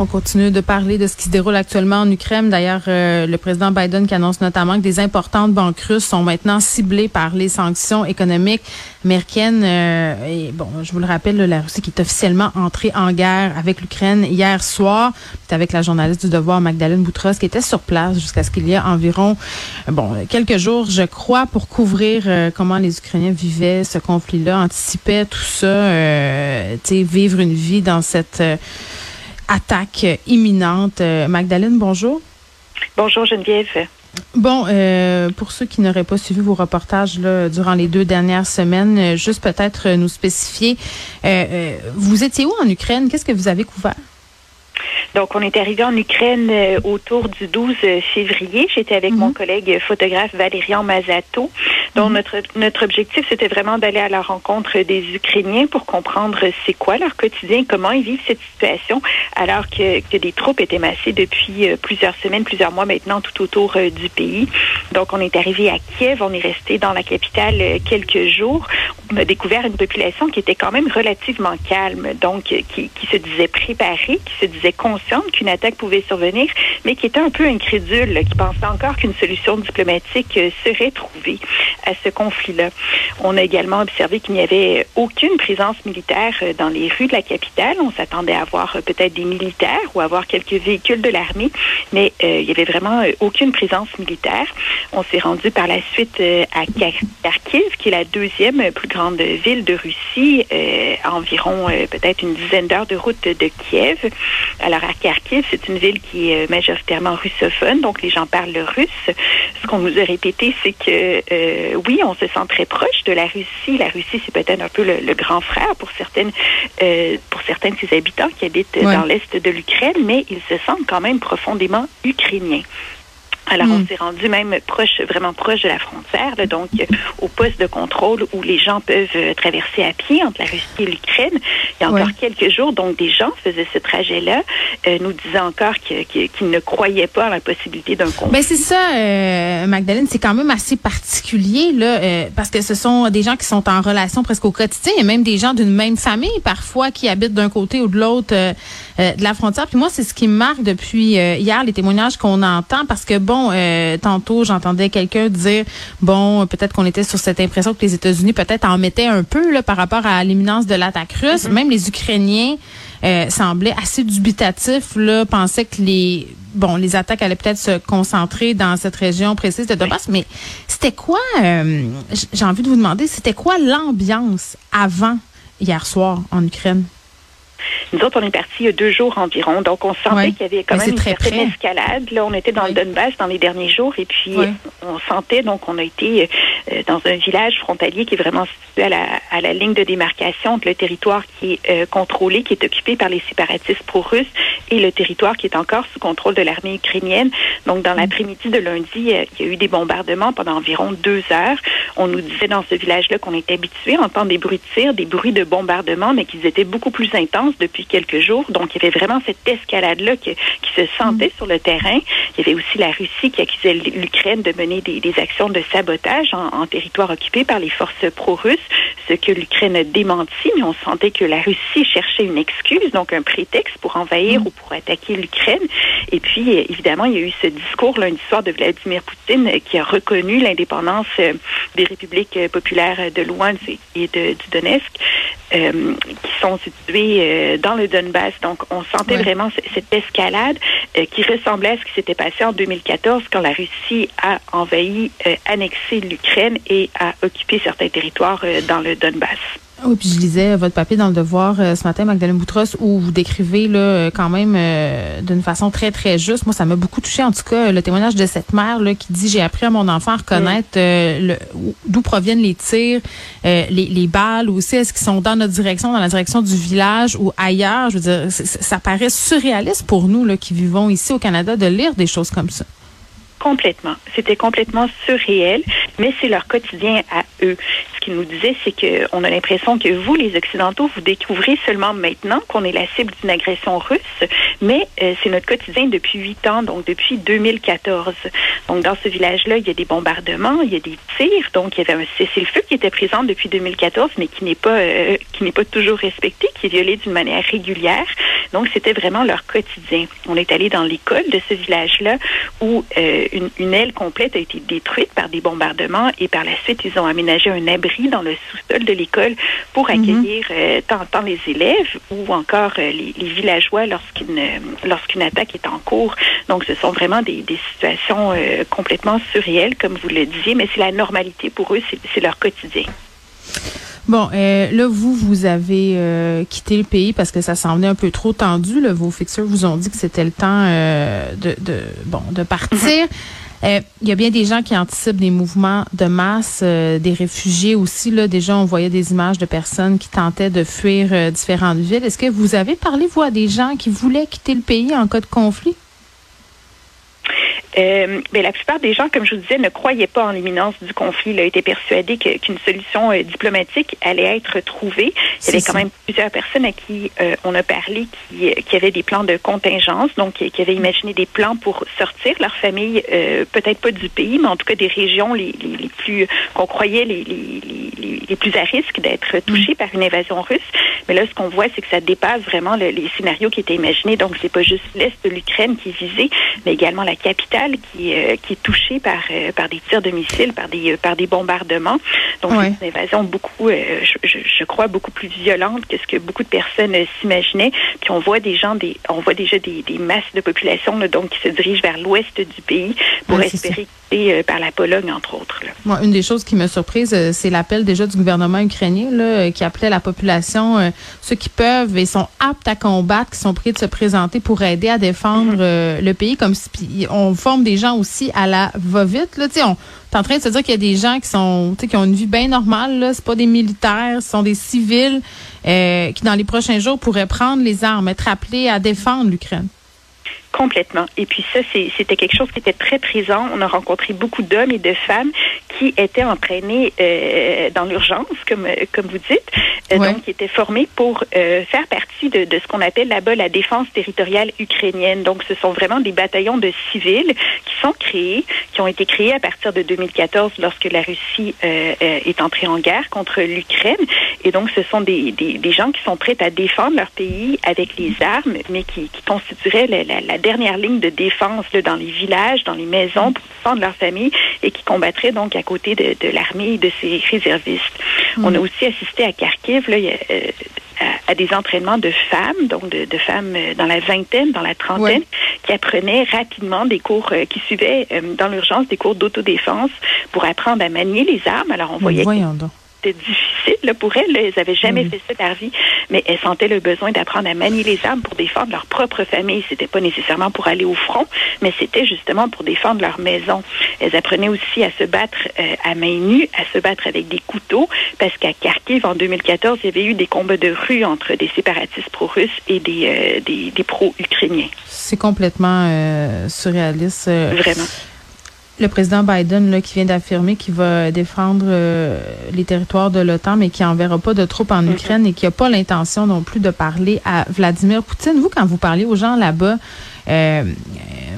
On continue de parler de ce qui se déroule actuellement en Ukraine. D'ailleurs, euh, le président Biden qui annonce notamment que des importantes banques russes sont maintenant ciblées par les sanctions économiques américaines. Euh, et bon, je vous le rappelle, la Russie qui est officiellement entrée en guerre avec l'Ukraine hier soir. Avec la journaliste du Devoir, Magdalene Boutros, qui était sur place jusqu'à ce qu'il y ait environ, euh, bon, quelques jours, je crois, pour couvrir comment les Ukrainiens vivaient ce conflit-là, anticipaient tout ça, tu sais, vivre une vie dans cette attaque imminente. Euh, Magdalene, bonjour. Bonjour Geneviève. Bon, euh, pour ceux qui n'auraient pas suivi vos reportages là, durant les deux dernières semaines, euh, juste peut-être nous spécifier, vous étiez où en Ukraine? Qu'est-ce que vous avez couvert? Donc, on est arrivé en Ukraine autour du 12 février. J'étais avec mon mhm. collègue photographe Valérian Mazato. Donc, mhm. notre, notre objectif, c'était vraiment d'aller à la rencontre des Ukrainiens pour comprendre c'est quoi leur quotidien, comment ils vivent cette situation, alors que, que des troupes étaient massées depuis euh, plusieurs semaines, plusieurs mois maintenant, tout autour euh, du pays. Donc, on est arrivé à Kiev, on est resté dans la capitale euh, quelques jours. On a découvert une population qui était quand même relativement calme, donc qui, qui se disait préparée, qui se disait consciente qu'une attaque pouvait survenir, mais qui était un peu incrédule, qui pensait encore qu'une solution diplomatique serait trouvée à ce conflit-là. On a également observé qu'il n'y avait aucune présence militaire euh, dans les rues de la capitale. On s'attendait à voir euh, peut-être des militaires ou à voir quelques véhicules de l'armée, mais euh, il n'y avait vraiment aucune présence militaire. On s'est rendu par la suite à Kharkiv, qui est la deuxième plus grande ville de Russie, à environ peut-être une dizaine d'heures de route de Kiev. Alors à Kharkiv, c'est une ville qui est majoritairement russophone, donc les gens parlent le russe. Ce qu'on nous a répété, c'est que oui, on se sent très proche de la Russie. La Russie, c'est peut-être un peu le, grand frère pour certaines, euh, pour certains de ses habitants qui habitent dans l'est de l'Ukraine, mais ils se sentent quand même profondément ukrainiens. Alors, on hmm. s'est rendu même proche, vraiment proche de la frontière, donc euh, au poste de contrôle où les gens peuvent euh, traverser à pied entre la Russie et l'Ukraine. Il y a encore quelques jours, donc des gens faisaient ce trajet-là, euh, nous disaient encore qu'ils ne croyaient pas à la possibilité d'un conflit. Ben c'est ça, Magdalene, c'est quand même assez particulier là, parce que ce sont des gens qui sont en relation presque au quotidien, et même des gens d'une même famille parfois qui habitent d'un côté ou de l'autre de la frontière. Puis moi, c'est ce qui me marque depuis hier les témoignages qu'on entend, parce que bon euh, tantôt, j'entendais quelqu'un dire, bon, peut-être qu'on était sur cette impression que les États-Unis peut-être en mettaient un peu là, par rapport à l'imminence de l'attaque russe. Mm-hmm. Même les Ukrainiens euh, semblaient assez dubitatifs, là, pensaient que les bon, les attaques allaient peut-être se concentrer dans cette région précise de Donbass, mais c'était quoi, euh, j'ai envie de vous demander, c'était quoi l'ambiance avant hier soir en Ukraine? Nous autres, on est partis il y a deux jours environ, donc on sentait qu'il y avait quand même une certaine escalade. Là, on était dans le Donbass dans les derniers jours, et puis on sentait, donc on a été dans un village frontalier qui est vraiment situé à la, à la ligne de démarcation entre le territoire qui est euh, contrôlé, qui est occupé par les séparatistes pro-russes, et le territoire qui est encore sous contrôle de l'armée ukrainienne. Donc, dans mm. l'après-midi de lundi, euh, il y a eu des bombardements pendant environ deux heures. On nous disait dans ce village-là qu'on était habitué à entendre des bruits de tir, des bruits de bombardement, mais qu'ils étaient beaucoup plus intenses depuis quelques jours. Donc, il y avait vraiment cette escalade-là qui, se sentait mm. sur le terrain. Il y avait aussi la Russie qui accusait l'Ukraine de mener des, actions de sabotage en, territoire occupé par les forces pro-russes, ce que l'Ukraine a démenti, mais on sentait que la Russie cherchait une excuse, donc un prétexte pour envahir ou pour attaquer l'Ukraine. Et puis, évidemment, il y a eu ce discours lundi soir de Vladimir Poutine qui a reconnu l'indépendance euh, des républiques populaires de Luhansk et de, du Donetsk, euh, qui sont situées euh, dans le Donbass. Donc, on sentait vraiment cette escalade qui ressemblait à ce qui s'était passé en 2014 quand la Russie a envahi, annexé l'Ukraine et a occupé certains territoires dans le Donbass. Oui, puis je lisais votre papier dans le Devoir euh, ce matin, Magdalene Boutros, où vous décrivez là euh, quand même euh, d'une façon très très juste. Moi, ça m'a beaucoup touché en tout cas le témoignage de cette mère là qui dit j'ai appris à mon enfant à reconnaître d'où proviennent les tirs, les, les, balles aussi est-ce qu'ils sont dans notre direction, dans la direction du village ou ailleurs. Je veux dire, ça paraît surréaliste pour nous là qui vivons ici au Canada de lire des choses comme ça. Complètement. C'était complètement surréel, mais c'est leur quotidien à eux. Ce qu'ils nous disaient, c'est qu'on a l'impression que vous, les Occidentaux, vous découvrez seulement maintenant qu'on est la cible d'une agression russe, mais euh, c'est notre quotidien depuis huit ans, donc depuis 2014. Donc, dans ce village-là, il y a des bombardements, il y a des tirs, donc il y avait un cessez-le-feu qui était présent depuis 2014, mais qui n'est pas, euh, qui n'est pas toujours respecté, qui est violé d'une manière régulière. Donc, c'était vraiment leur quotidien. On est allé dans l'école de ce village-là où euh, une, aile complète a été détruite par des bombardements et par la suite, ils ont aménagé un abri dans le sous-sol de l'école pour mhm. accueillir euh, tant, les élèves ou encore euh, les, villageois lorsqu'une lorsqu'une attaque est en cours. Donc, ce sont vraiment des, situations complètement surréelles, comme vous le disiez, mais c'est la normalité pour eux, c'est leur quotidien. Bon, euh, là, vous, vous avez euh, quitté le pays parce que ça semblait un peu trop tendu. Là. Vos fixeurs vous ont dit que c'était le temps euh, de, de, bon, de partir. Il y a bien des gens qui anticipent des mouvements de masse, des réfugiés aussi. Là, déjà, on voyait des images de personnes qui tentaient de fuir différentes villes. Est-ce que vous avez parlé, vous, à des gens qui voulaient quitter le pays en cas de conflit? Euh, mais la plupart des gens, comme je vous disais, ne croyaient pas en l'imminence du conflit. Ils été persuadés qu'une solution euh, diplomatique allait être trouvée. Il y avait quand même plusieurs personnes à qui euh, on a parlé qui, qui, avaient des plans de contingence, donc qui, avaient imaginé des plans pour sortir leur famille, peut-être pas du pays, mais en tout cas des régions les, les, les plus qu'on croyait les, plus à risque d'être touchées par une invasion russe. Mais là, ce qu'on voit, c'est que ça dépasse vraiment les scénarios qui étaient imaginés. Donc, c'est pas juste l'est de l'Ukraine qui est visé, mais également la capitale qui, euh, qui est touchée par, euh, par des tirs de missiles, par des, euh, par des bombardements. Donc, c'est une invasion beaucoup, je, je, crois, beaucoup plus violente que ce que beaucoup de personnes s'imaginaient. Puis on voit des gens, des, on voit déjà des, des masses de population donc qui se dirigent vers l'ouest du pays pour espérer quitter par la Pologne, entre autres. Moi, une des choses qui me surprise, c'est l'appel déjà du gouvernement ukrainien là, qui appelait la population, ceux qui peuvent et sont aptes à combattre, qui sont prêts de se présenter pour aider à défendre mm-hmm. le pays, comme si on forme des gens aussi à la va-vite. Là, on est en train de se dire qu'il y a des gens qui sont, qui ont une vie bien normale. Là, c'est pas des militaires, ce sont des civils euh, qui dans les prochains jours pourraient prendre les armes, être appelés à défendre l'Ukraine. Complètement. Et puis ça, c'était quelque chose qui était très présent. On a rencontré beaucoup d'hommes et de femmes qui étaient entraînés euh, dans l'urgence, comme comme vous dites, euh, donc qui étaient formés pour euh, faire partie de, de ce qu'on appelle là-bas la défense territoriale ukrainienne. Donc, ce sont vraiment des bataillons de civils qui sont créés, qui ont été créés à partir de 2014 lorsque la Russie est entrée en guerre contre l'Ukraine. Et donc, ce sont des, des, des, gens qui sont prêts à défendre leur pays avec les armes, mais qui, qui constitueraient la, la, la dernière ligne de défense là, dans les villages, dans les maisons pour défendre leur famille et qui combattraient donc à côté de, de l'armée et de ses réservistes. Mm. On a aussi assisté à Kharkiv là, euh, à, des entraînements de femmes, donc de, de, femmes euh, dans la vingtaine, dans la trentaine, qui apprenaient rapidement des cours, euh, qui suivaient dans l'urgence des cours d'autodéfense pour apprendre à manier les armes. Alors on voyait c'était difficile pour elles. Elles n'avaient jamais fait ça de leur vie, mais elles sentaient le besoin d'apprendre à manier les armes pour défendre leur propre famille. C'était pas nécessairement pour aller au front, mais c'était justement pour défendre leur maison. Elles apprenaient aussi à se battre euh, à main nue, à se battre avec des couteaux, parce qu'à Kharkiv, en 2014, il y avait eu des combats de rue entre des séparatistes pro-russes et des, euh, des, des pro-ukrainiens. C'est complètement euh, surréaliste. Vraiment le président Biden là, qui vient d'affirmer qu'il va défendre euh, les territoires de l'OTAN, mais qui n'enverra pas de troupes en. Ukraine et qui n'a pas l'intention non plus de parler à Vladimir Poutine. Vous, quand vous parlez aux gens là-bas, euh,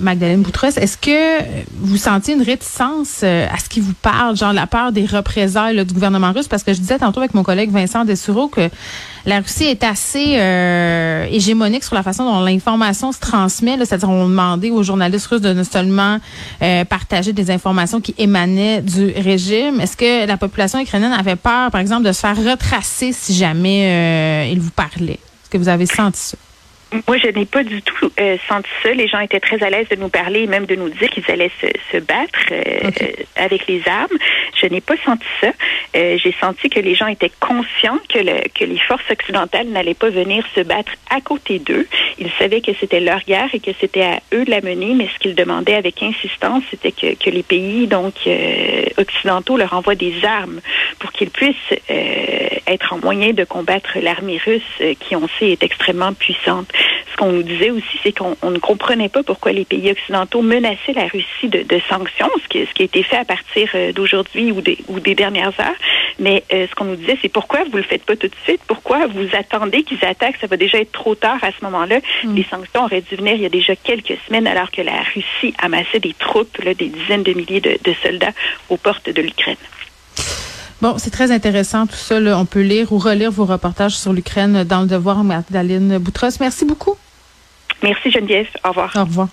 Magdalene Boutros, est-ce que vous sentiez une réticence euh, à ce qui vous parle, genre la peur des représailles du gouvernement russe? Parce que je disais tantôt avec mon collègue Vincent Dessureau que la Russie est assez euh, hégémonique sur la façon dont l'information se transmet. C'est-à-dire, on demandait aux journalistes russes de non seulement partager des informations qui émanaient du régime. Est-ce que la population ukrainienne avait peur, par exemple, de se faire retracer si jamais il vous parlait? Est-ce que vous avez senti ça? Moi, je n'ai pas du tout euh, senti ça. Les gens étaient très à l'aise de nous parler et même de nous dire qu'ils allaient se, se battre euh, avec les armes. Je n'ai pas senti ça. Euh, j'ai senti que les gens étaient conscients que, le, que les forces occidentales n'allaient pas venir se battre à côté d'eux. Ils savaient que c'était leur guerre et que c'était à eux de la mener, mais ce qu'ils demandaient avec insistance, c'était que, que les pays donc occidentaux leur envoient des armes pour qu'ils puissent être en moyen de combattre l'armée russe qui, on sait, est extrêmement puissante qu'on nous disait aussi, c'est qu'on ne comprenait pas pourquoi les pays occidentaux menaçaient la Russie de, sanctions, ce qui, ce qui, a été fait à partir euh, d'aujourd'hui ou des, ou des dernières heures. Mais euh, ce qu'on nous disait, c'est pourquoi vous le faites pas tout de suite? Pourquoi vous attendez qu'ils attaquent? Ça va déjà être trop tard à ce moment-là. Mm. Les sanctions auraient dû venir il y a déjà quelques semaines alors que la Russie amassait des troupes, là, des dizaines de milliers de, de soldats aux portes de l'Ukraine. Bon, c'est très intéressant tout ça. On peut lire ou relire vos reportages sur l'Ukraine dans le devoir, Magdalene Boutros. Merci beaucoup. Merci Geneviève. Au revoir. Au revoir.